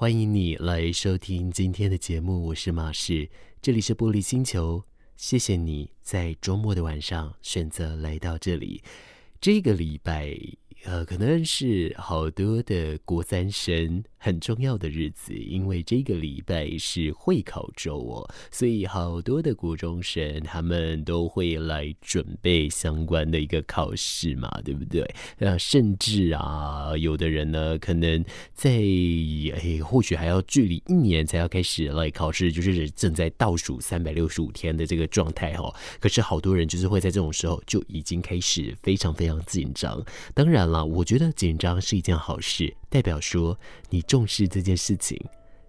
欢迎你来收听今天的节目，我是马氏，这里是玻璃星球。谢谢你在周末的晚上选择来到这里，这个礼拜。呃，可能是好多的国三生很重要的日子，因为这个礼拜是会考周哦，所以好多的国中生他们都会来准备相关的一个考试嘛，对不对？呃，甚至啊，有的人呢，可能在哎，或许还要距离一年才要开始来考试，就是正在倒数三百六十五天的这个状态哦。可是好多人就是会在这种时候就已经开始非常非常紧张，当然。我觉得紧张是一件好事，代表说你重视这件事情。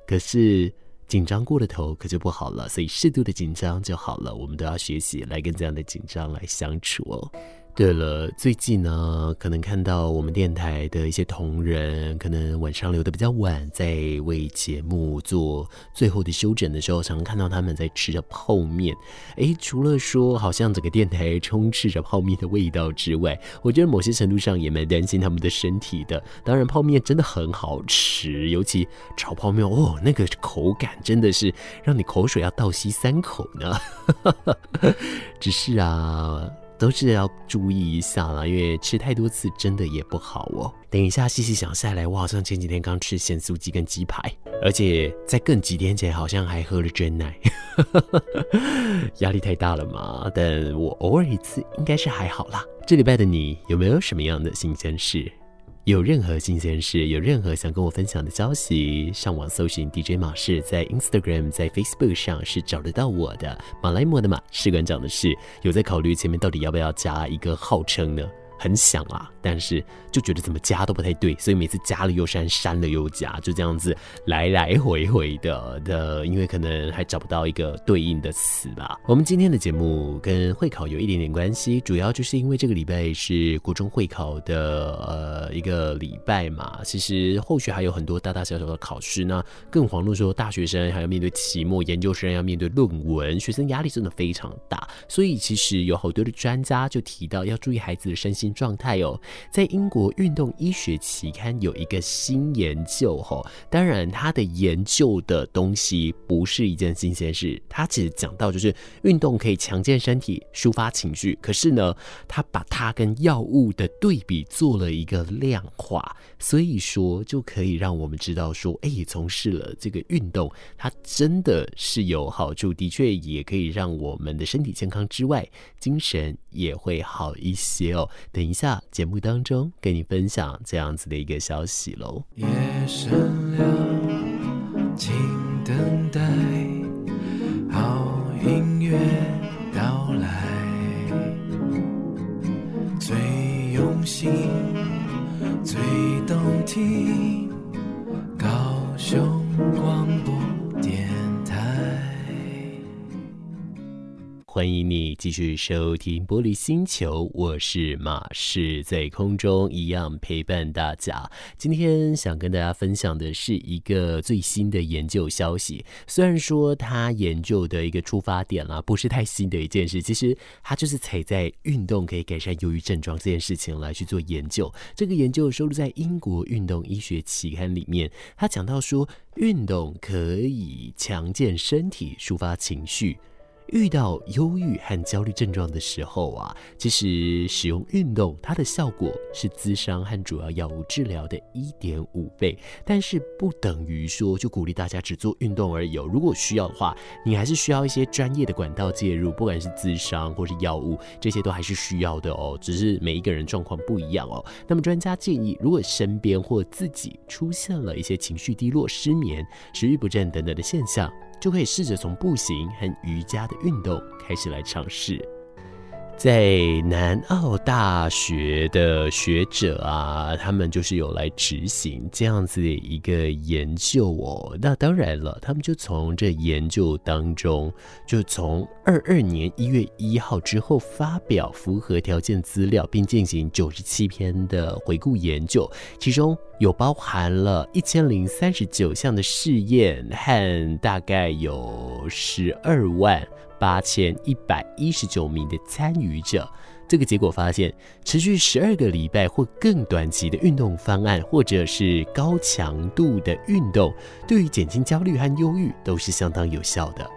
可是紧张过了头可就不好了，所以适度的紧张就好了。我们都要学习来跟这样的紧张来相处哦。对了，最近呢，可能看到我们电台的一些同仁，可能晚上留的比较晚，在为节目做最后的修整的时候，常常看到他们在吃着泡面。诶，除了说好像整个电台充斥着泡面的味道之外，我觉得某些程度上也蛮担心他们的身体的。当然，泡面真的很好吃，尤其炒泡面哦，那个口感真的是让你口水要倒吸三口呢。只是啊。都是要注意一下啦，因为吃太多次真的也不好哦。等一下细细想下来，我好像前几天刚吃咸酥鸡跟鸡排，而且在更几天前好像还喝了真奶，压力太大了嘛。但我偶尔一次应该是还好啦。这礼拜的你有没有什么样的新鲜事？有任何新鲜事，有任何想跟我分享的消息，上网搜寻 DJ 马士，在 Instagram、在 Facebook 上是找得到我的。马来莫的马，士官长的士，有在考虑前面到底要不要加一个号称呢？很想啊，但是就觉得怎么加都不太对，所以每次加了又删，删了又加，就这样子来来回回的的，因为可能还找不到一个对应的词吧。我们今天的节目跟会考有一点点关系，主要就是因为这个礼拜是国中会考的呃一个礼拜嘛。其实后续还有很多大大小小的考试呢，更遑论说大学生还要面对期末，研究生要面对论文，学生压力真的非常大。所以其实有好多的专家就提到要注意孩子的身心状态哦，在英国运动医学期刊有一个新研究哦，当然他的研究的东西不是一件新鲜事，他其实讲到就是运动可以强健身体、抒发情绪，可是呢，他把它跟药物的对比做了一个量化，所以说就可以让我们知道说，哎，从事了这个运动，它真的是有好处，的确也可以让我们的身体健康之外，精神也会好一些哦。等一下，节目当中跟你分享这样子的一个消息喽。夜深了，请等待好音乐到来，最用心、最动听，高雄广播欢迎你继续收听《玻璃星球》，我是马士，在空中一样陪伴大家。今天想跟大家分享的是一个最新的研究消息。虽然说他研究的一个出发点啦，不是太新的一件事，其实他就是踩在运动可以改善忧郁症状这件事情来去做研究。这个研究收录在英国运动医学期刊里面，他讲到说，运动可以强健身体，抒发情绪。遇到忧郁和焦虑症状的时候啊，其实使用运动，它的效果是咨商和主要药物治疗的一点五倍。但是不等于说就鼓励大家只做运动而已哦。如果需要的话，你还是需要一些专业的管道介入，不管是咨商或是药物，这些都还是需要的哦。只是每一个人状况不一样哦。那么专家建议，如果身边或自己出现了一些情绪低落、失眠、食欲不振等等的现象，就可以试着从步行和瑜伽的运动开始来尝试。在南澳大学的学者啊，他们就是有来执行这样子的一个研究哦。那当然了，他们就从这研究当中，就从二二年一月一号之后发表符合条件资料，并进行九十七篇的回顾研究，其中有包含了一千零三十九项的试验和大概有十二万八千一百一十九名的参与者，这个结果发现，持续十二个礼拜或更短期的运动方案，或者是高强度的运动，对于减轻焦虑和忧郁都是相当有效的。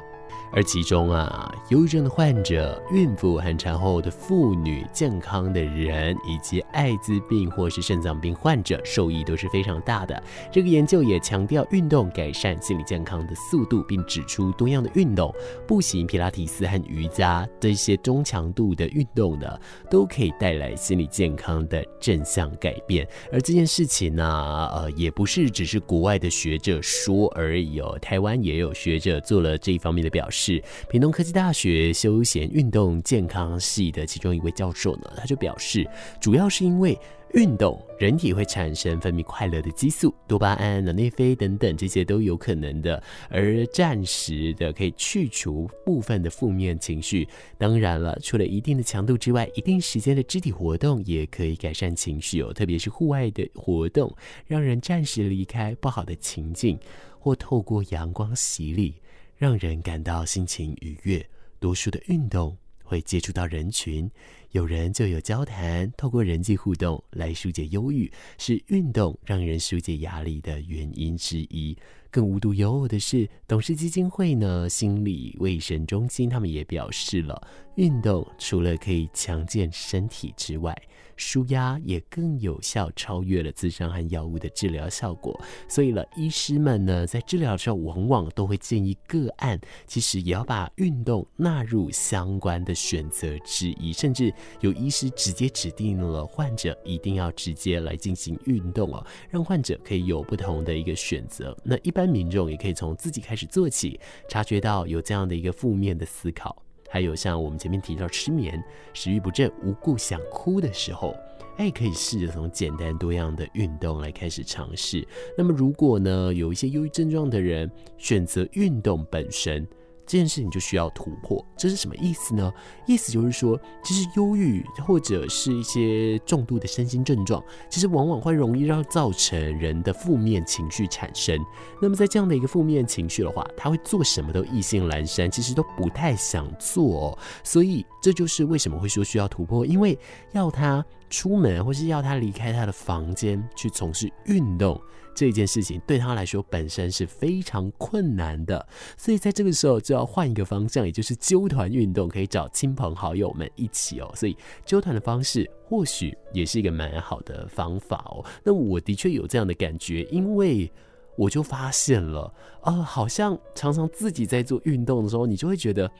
而其中啊，忧郁症的患者、孕妇和产后的妇女、健康的人以及艾滋病或是肾脏病患者受益都是非常大的。这个研究也强调运动改善心理健康的速度，并指出多样的运动，步行、皮拉提斯和瑜伽这些中强度的运动呢，都可以带来心理健康的正向改变。而这件事情呢，呃，也不是只是国外的学者说而已哦，台湾也有学者做了这一方面的表示。是屏东科技大学休闲运动健康系的其中一位教授呢，他就表示，主要是因为运动，人体会产生分泌快乐的激素，多巴胺、脑内啡等等，这些都有可能的，而暂时的可以去除部分的负面情绪。当然了，除了一定的强度之外，一定时间的肢体活动也可以改善情绪哦，特别是户外的活动，让人暂时离开不好的情境，或透过阳光洗礼。让人感到心情愉悦。多数的运动会接触到人群，有人就有交谈，透过人际互动来疏解忧郁，是运动让人疏解压力的原因之一。更无独有偶的是，董事基金会呢心理卫生中心他们也表示了，运动除了可以强健身体之外，舒压也更有效，超越了自伤和药物的治疗效果。所以了，医师们呢，在治疗的时候，往往都会建议个案，其实也要把运动纳入相关的选择之一。甚至有医师直接指定了患者一定要直接来进行运动哦，让患者可以有不同的一个选择。那一般民众也可以从自己开始做起，察觉到有这样的一个负面的思考。还有像我们前面提到失眠、食欲不振、无故想哭的时候，哎，可以试着从简单多样的运动来开始尝试。那么如果呢，有一些忧郁症状的人选择运动本身。这件事情就需要突破，这是什么意思呢？意思就是说，其实忧郁或者是一些重度的身心症状，其实往往会容易让造成人的负面情绪产生。那么在这样的一个负面情绪的话，他会做什么都意兴阑珊，其实都不太想做。所以这就是为什么会说需要突破，因为要他出门或是要他离开他的房间去从事运动。这件事情对他来说本身是非常困难的，所以在这个时候就要换一个方向，也就是揪团运动，可以找亲朋好友们一起哦。所以揪团的方式或许也是一个蛮好的方法哦。那我的确有这样的感觉，因为我就发现了，呃，好像常常自己在做运动的时候，你就会觉得。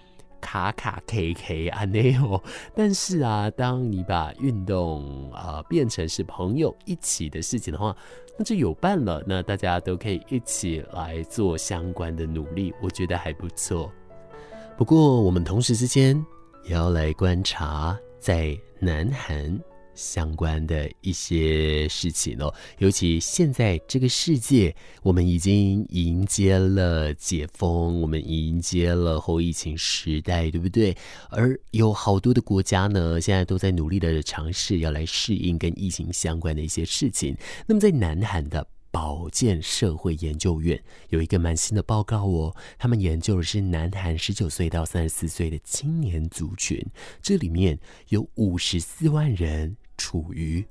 卡卡 K K 啊，那哦，但是啊，当你把运动啊、变成是朋友一起的事情的话，那就有伴了。那大家都可以一起来做相关的努力，我觉得还不错。不过，我们同时之间也要来观察在南韩。相关的一些事情哦，尤其现在这个世界，我们已经迎接了解封，我们迎接了后疫情时代，对不对？而有好多的国家呢，现在都在努力的尝试要来适应跟疫情相关的一些事情。那么，在南韩的保健社会研究院有一个蛮新的报告哦，他们研究的是南韩十九岁到三十四岁的青年族群，这里面有五十四万人。处于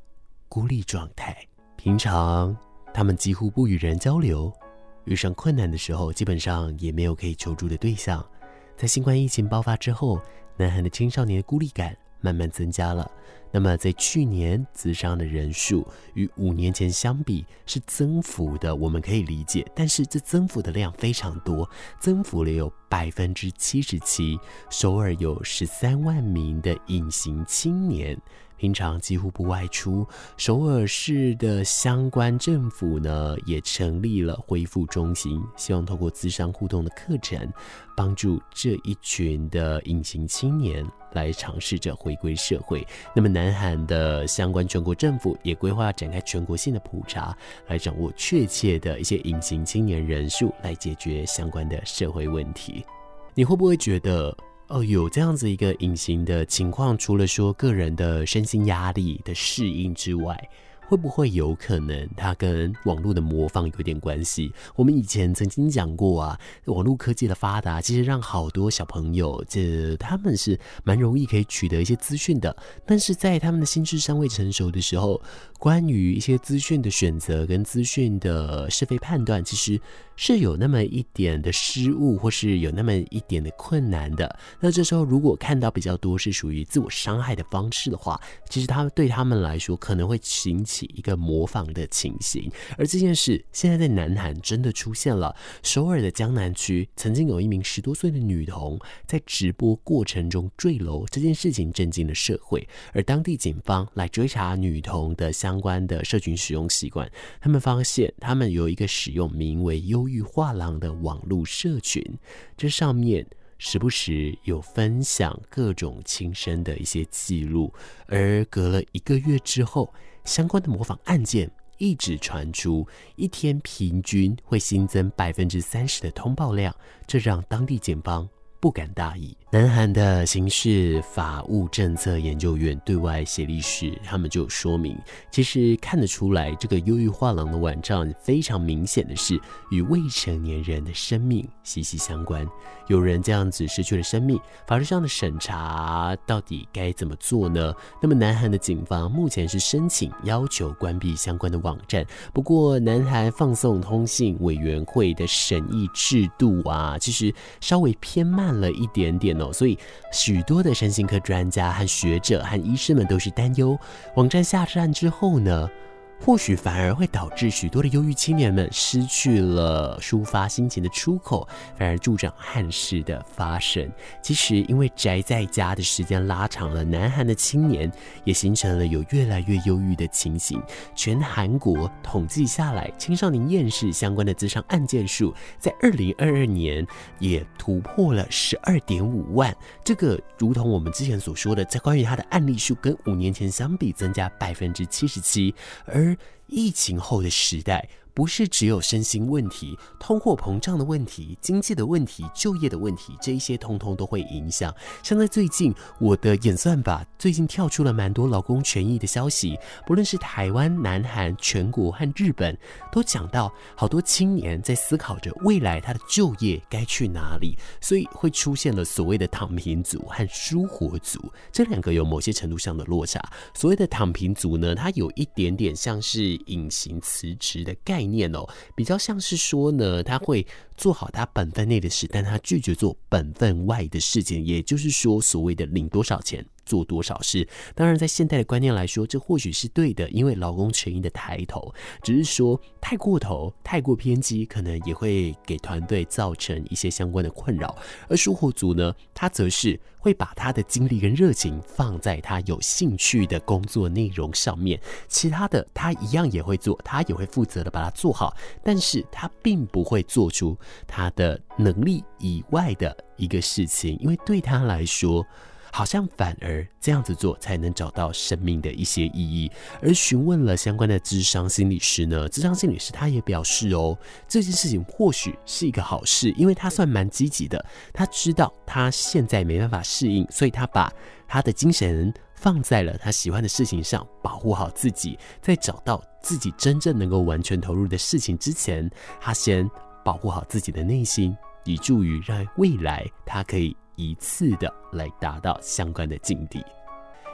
孤立状态，平常他们几乎不与人交流，遇上困难的时候，基本上也没有可以求助的对象。在新冠疫情爆发之后，南韩的青少年孤立感慢慢增加了。那么，在去年，咨商的人数与五年前相比是增幅的，我们可以理解。但是，这增幅的量非常多，增幅了有百分之七十七。首尔有十三万名的隐形青年。平常几乎不外出，首尔市的相关政府呢也成立了恢复中心，希望透过咨商互动的课程，帮助这一群的隐形青年来尝试着回归社会。那么，南韩的相关全国政府也规划展开全国性的普查，来掌握确切的一些隐形青年人数，来解决相关的社会问题。你会不会觉得？哦，有这样子一个隐形的情况，除了说个人的身心压力的适应之外，会不会有可能它跟网络的模仿有点关系？我们以前曾经讲过啊，网络科技的发达其实让好多小朋友，这他们是蛮容易可以取得一些资讯的，但是在他们的心智尚未成熟的时候，关于一些资讯的选择跟资讯的是非判断，其实是有那么一点的失误，或是有那么一点的困难的。那这时候如果看到比较多是属于自我伤害的方式的话，其实他们对他们来说可能会引起一个模仿的情形。而这件事现在在南韩真的出现了，首尔的江南区曾经有一名十多岁的女童在直播过程中坠楼，这件事情震惊了社会。而当地警方来追查女童的相关的社群使用习惯，他们发现他们有一个使用名为“优忧郁画廊”的网络社群，这上面。时不时有分享各种轻生的一些记录，而隔了一个月之后，相关的模仿案件一直传出，一天平均会新增百分之三十的通报量，这让当地警方不敢大意。南韩的刑事法务政策研究院对外协力室，他们就说明，其实看得出来，这个忧郁画廊的网站非常明显的是与未成年人的生命息息相关。有人这样子失去了生命，法律上的审查到底该怎么做呢？那么，南韩的警方目前是申请要求关闭相关的网站。不过，南韩放送通信委员会的审议制度啊，其实稍微偏慢了一点点哦。所以，许多的身心科专家和学者和医师们都是担忧，网站下站之后呢，或许反而会导致许多的忧郁青年们失去了抒发心情的出口，反而助长憾事的发生。其实，因为宅在家的时间拉长了，南韩的青年也形成了有越来越忧郁的情形。全韩国统计下来，青少年厌世相关的自伤案件数，在二零二二年也突破了十二点五万。这个如同我们之前所说的，在关于他的案例数跟五年前相比增加百分之七十七，而疫情后的时代。不是只有身心问题、通货膨胀的问题、经济的问题、就业的问题，这一些通通都会影响。像在最近，我的演算法最近跳出了蛮多劳工权益的消息，不论是台湾、南韩、全国和日本，都讲到好多青年在思考着未来他的就业该去哪里，所以会出现了所谓的躺平族和舒活族，这两个有某些程度上的落差。所谓的躺平族呢，它有一点点像是隐形辞职的概念。念哦，比较像是说呢，他会做好他本分内的事，但他拒绝做本分外的事情，也就是说，所谓的领多少钱。做多少事？当然，在现代的观念来说，这或许是对的，因为劳工权益的抬头，只是说太过头、太过偏激，可能也会给团队造成一些相关的困扰。而舒活族呢，他则是会把他的精力跟热情放在他有兴趣的工作内容上面，其他的他一样也会做，他也会负责的把它做好，但是他并不会做出他的能力以外的一个事情，因为对他来说。好像反而这样子做才能找到生命的一些意义。而询问了相关的智商心理师呢，智商心理师他也表示哦，这件事情或许是一个好事，因为他算蛮积极的。他知道他现在没办法适应，所以他把他的精神放在了他喜欢的事情上，保护好自己，在找到自己真正能够完全投入的事情之前，他先保护好自己的内心，以助于让未来他可以。一次的来达到相关的境地。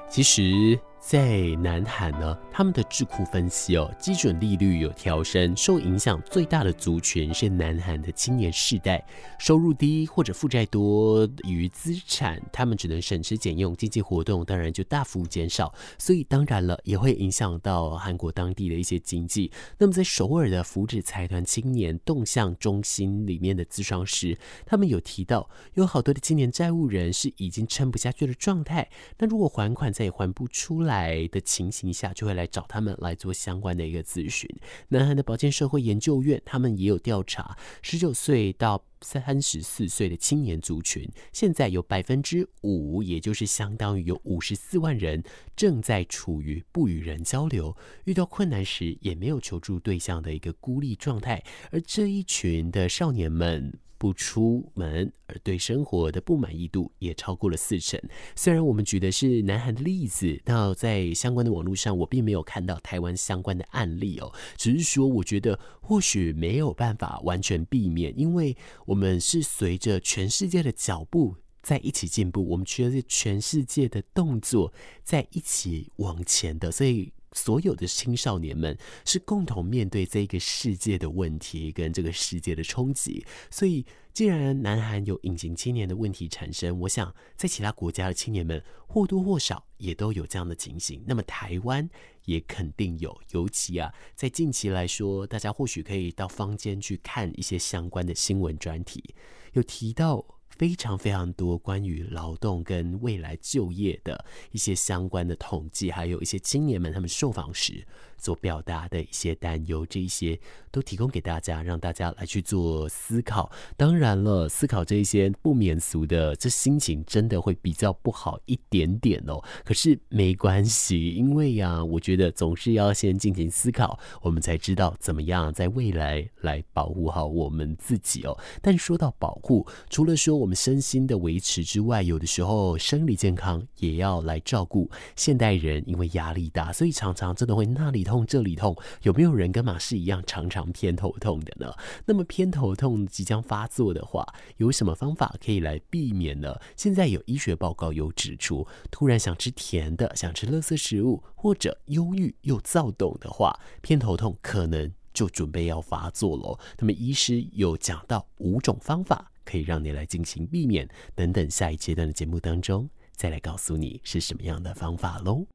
其实。在南韩呢，他们的智库分析哦，基准利率有调升，受影响最大的族群是南韩的青年世代，收入低或者负债多于资产，他们只能省吃俭用，经济活动当然就大幅减少，所以当然了，也会影响到韩国当地的一些经济。那么在首尔的福祉财团青年动向中心里面的咨商师，他们有提到，有好多的青年债务人是已经撑不下去的状态，那如果还款再也还不出了。来的情形下，就会来找他们来做相关的一个咨询。南韩的保健社会研究院，他们也有调查，十九岁到三十四岁的青年族群，现在有百分之五，也就是相当于有五十四万人正在处于不与人交流、遇到困难时也没有求助对象的一个孤立状态。而这一群的少年们。不出门，而对生活的不满意度也超过了四成。虽然我们举的是南韩的例子，那在相关的网络上，我并没有看到台湾相关的案例哦，只是说我觉得或许没有办法完全避免，因为我们是随着全世界的脚步在一起进步，我们觉得是全世界的动作在一起往前的，所以。所有的青少年们是共同面对这个世界的问题跟这个世界的冲击，所以既然南韩有隐形青年的问题产生，我想在其他国家的青年们或多或少也都有这样的情形。那么台湾也肯定有，尤其啊，在近期来说，大家或许可以到坊间去看一些相关的新闻专题，有提到。非常非常多关于劳动跟未来就业的一些相关的统计，还有一些青年们他们受访时所表达的一些担忧，这一些都提供给大家，让大家来去做思考。当然了，思考这一些不免俗的，这心情真的会比较不好一点点哦。可是没关系，因为呀、我觉得总是要先进行思考，我们才知道怎么样在未来来保护好我们自己哦。但说到保护，除了说我们身心的维持之外，有的时候生理健康也要来照顾。现代人因为压力大，所以常常真的会那里痛这里痛。有没有人跟马氏一样常常偏头痛的呢？那么偏头痛即将发作的话，有什么方法可以来避免呢？现在有医学报告有指出，突然想吃甜的，想吃垃圾食物，或者忧郁又躁动的话，偏头痛可能就准备要发作了。那么医师有讲到五种方法。可以让你来进行避免等等，下一阶段的节目当中再来告诉你是什么样的方法喽。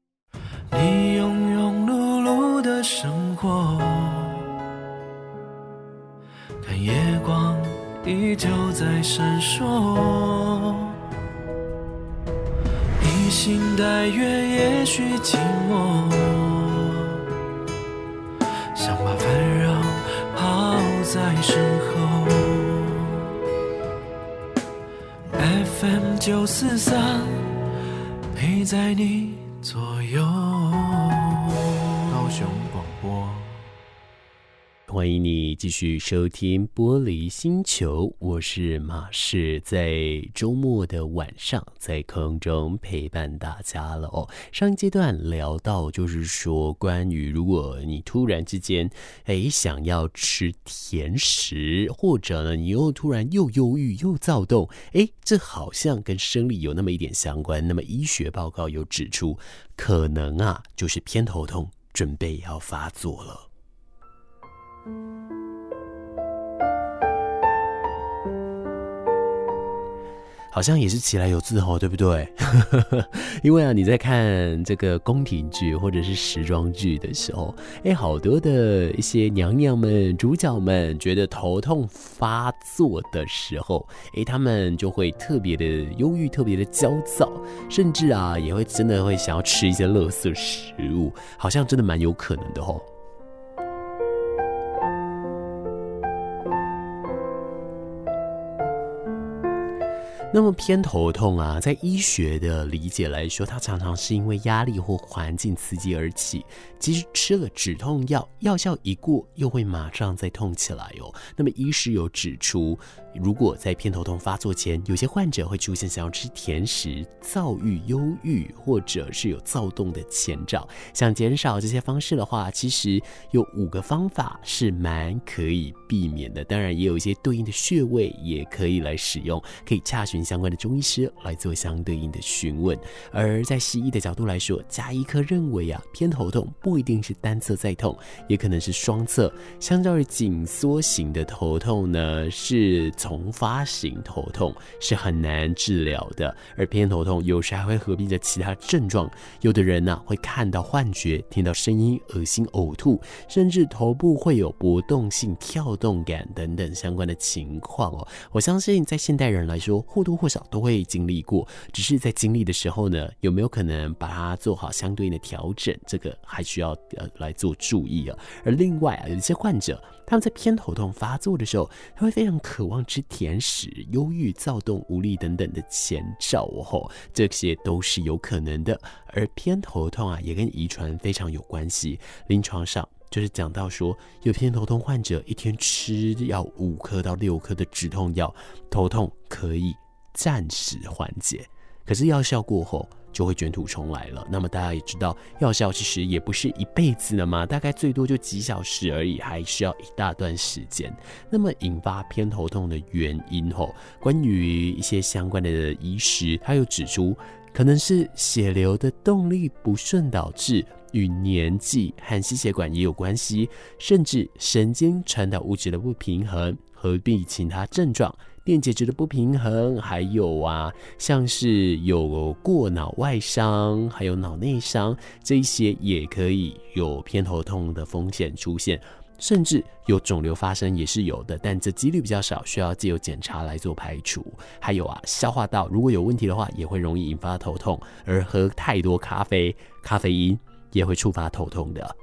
你庸庸碌碌的生活，看夜光依旧在闪烁，披星戴月也许寂寞，想把烦扰抛在身后。FM 九四三，陪在你左右。高雄广播。欢迎你继续收听《玻璃星球》，我是马氏，在周末的晚上在空中陪伴大家了哦。上一阶段聊到，就是说关于如果你突然之间诶想要吃甜食，或者呢你又突然又忧郁又躁动，诶，这好像跟生理有那么一点相关。那么医学报告有指出，可能啊就是偏头痛准备要发作了。好像也是起来有字吼，对不对？因为啊，你在看这个宫廷剧或者是时装剧的时候，哎，好多的一些娘娘们、主角们觉得头痛发作的时候，哎，他们就会特别的忧郁、特别的焦躁，甚至啊，也会真的会想要吃一些垃圾食物，好像真的蛮有可能的吼。那么偏头痛啊，在医学的理解来说，它常常是因为压力或环境刺激而起。其实吃了止痛药，药效一过，又会马上再痛起来哦。那么医师有指出，如果在偏头痛发作前，有些患者会出现想要吃甜食、躁郁、忧郁，或者是有躁动的前兆。想减少这些方式的话，其实有五个方法是蛮可以避免的。当然，也有一些对应的穴位也可以来使用，可以洽询相关的中医师来做相对应的询问。而在西医的角度来说，加医科认为啊，偏头痛不一定是单侧在痛，也可能是双侧。相较于紧缩型的头痛呢，是丛发型头痛是很难治疗的。而偏头痛有时还会合并着其他症状，有的人呢、会看到幻觉、听到声音、恶心、呕吐，甚至头部会有搏动性跳动感等等相关的情况哦。我相信在现代人来说，或多或少都会经历过，只是在经历的时候呢，有没有可能把它做好相对应的调整，这个还需要呃来做注意啊。而另外啊，有一些患者他们在偏头痛发作的时候，他会非常渴望吃甜食、忧郁、躁动、无力等等的前兆哦，这些都是有可能的。而偏头痛啊，也跟遗传非常有关系，临床上。就是讲到说，有偏头痛患者一天吃要五颗到六颗的止痛药，头痛可以暂时缓解，可是药效过后就会卷土重来了。那么大家也知道，药效其实也不是一辈子的嘛，大概最多就几小时而已，还需要一大段时间。那么引发偏头痛的原因吼，关于一些相关的医师，他又指出，可能是血流的动力不顺导致。与年纪和心血管也有关系，甚至神经传导物质的不平衡，合并其他症状，电解质的不平衡，还有啊，像是有过脑外伤，还有脑内伤，这些也可以有偏头痛的风险出现，甚至有肿瘤发生也是有的，但这几率比较少，需要借由检查来做排除。还有啊，消化道如果有问题的话，也会容易引发头痛，而喝太多咖啡，咖啡因。也会触发头痛的，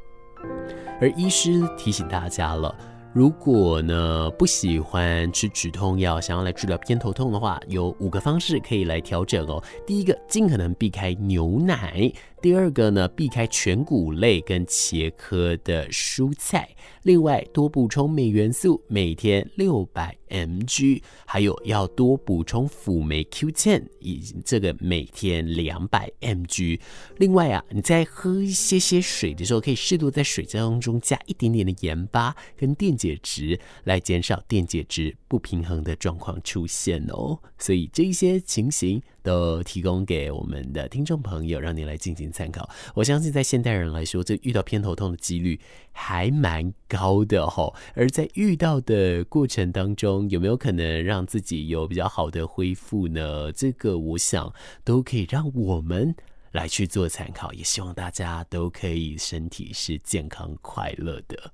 而医师提醒大家了，如果呢不喜欢吃止痛药，想要来治疗偏头痛的话，有五个方式可以来调整哦。第一个，尽可能避开牛奶。第二个呢，避开全谷类跟茄科的蔬菜，另外多补充镁元素，每天六百 mg，还有要多补充辅酶 Q10，以这个每天两百 mg。另外啊，你在喝一些些水的时候，可以适度在水当中加一点点的盐巴跟电解质，来减少电解质不平衡的状况出现哦。所以这一些情形。都提供给我们的听众朋友，让你来进行参考。我相信，在现代人来说，这遇到偏头痛的几率还蛮高的吼。而在遇到的过程当中，有没有可能让自己有比较好的恢复呢？这个我想都可以让我们来去做参考。也希望大家都可以身体是健康快乐的。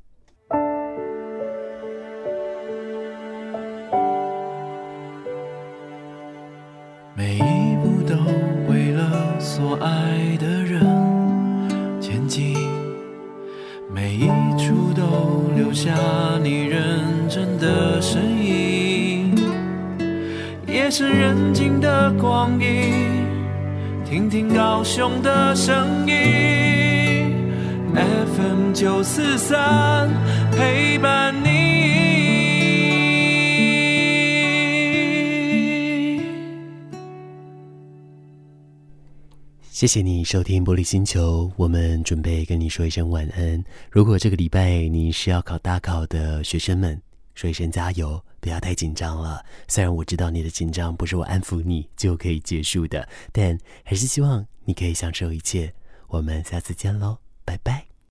每留下你认真的身影。夜深人静的光阴，听听高雄的声音，FM 九四三陪伴你。谢谢你收听玻璃星球，我们准备跟你说一声晚安。如果这个礼拜你是要考大考的学生们，说一声加油，不要太紧张了。虽然我知道你的紧张不是我安抚你就可以结束的，但还是希望你可以享受一切。我们下次见喽，拜拜。